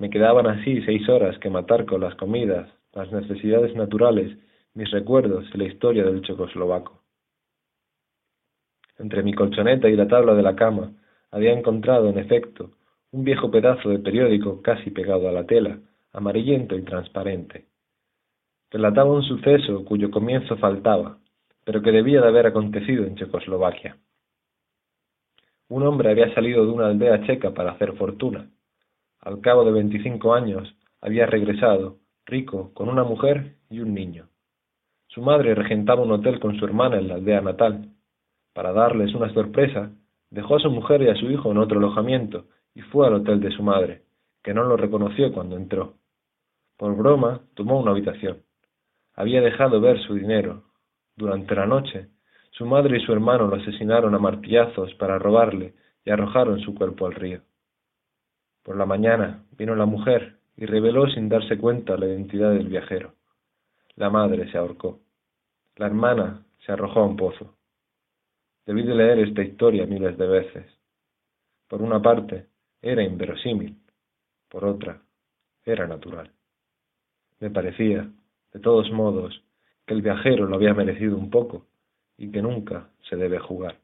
Me quedaban así seis horas que matar con las comidas, las necesidades naturales, mis recuerdos y la historia del checoslovaco. Entre mi colchoneta y la tabla de la cama había encontrado, en efecto, un viejo pedazo de periódico casi pegado a la tela, amarillento y transparente. Relataba un suceso cuyo comienzo faltaba, pero que debía de haber acontecido en Checoslovaquia. Un hombre había salido de una aldea checa para hacer fortuna. Al cabo de veinticinco años había regresado, rico, con una mujer y un niño. Su madre regentaba un hotel con su hermana en la aldea natal. Para darles una sorpresa, dejó a su mujer y a su hijo en otro alojamiento y fue al hotel de su madre, que no lo reconoció cuando entró. Por broma, tomó una habitación. Había dejado ver su dinero. Durante la noche, su madre y su hermano lo asesinaron a martillazos para robarle y arrojaron su cuerpo al río. Por la mañana vino la mujer y reveló sin darse cuenta la identidad del viajero. La madre se ahorcó. La hermana se arrojó a un pozo. Debí de leer esta historia miles de veces. Por una parte, era inverosímil. Por otra, era natural. Me parecía, de todos modos, que el viajero lo había merecido un poco y que nunca se debe jugar.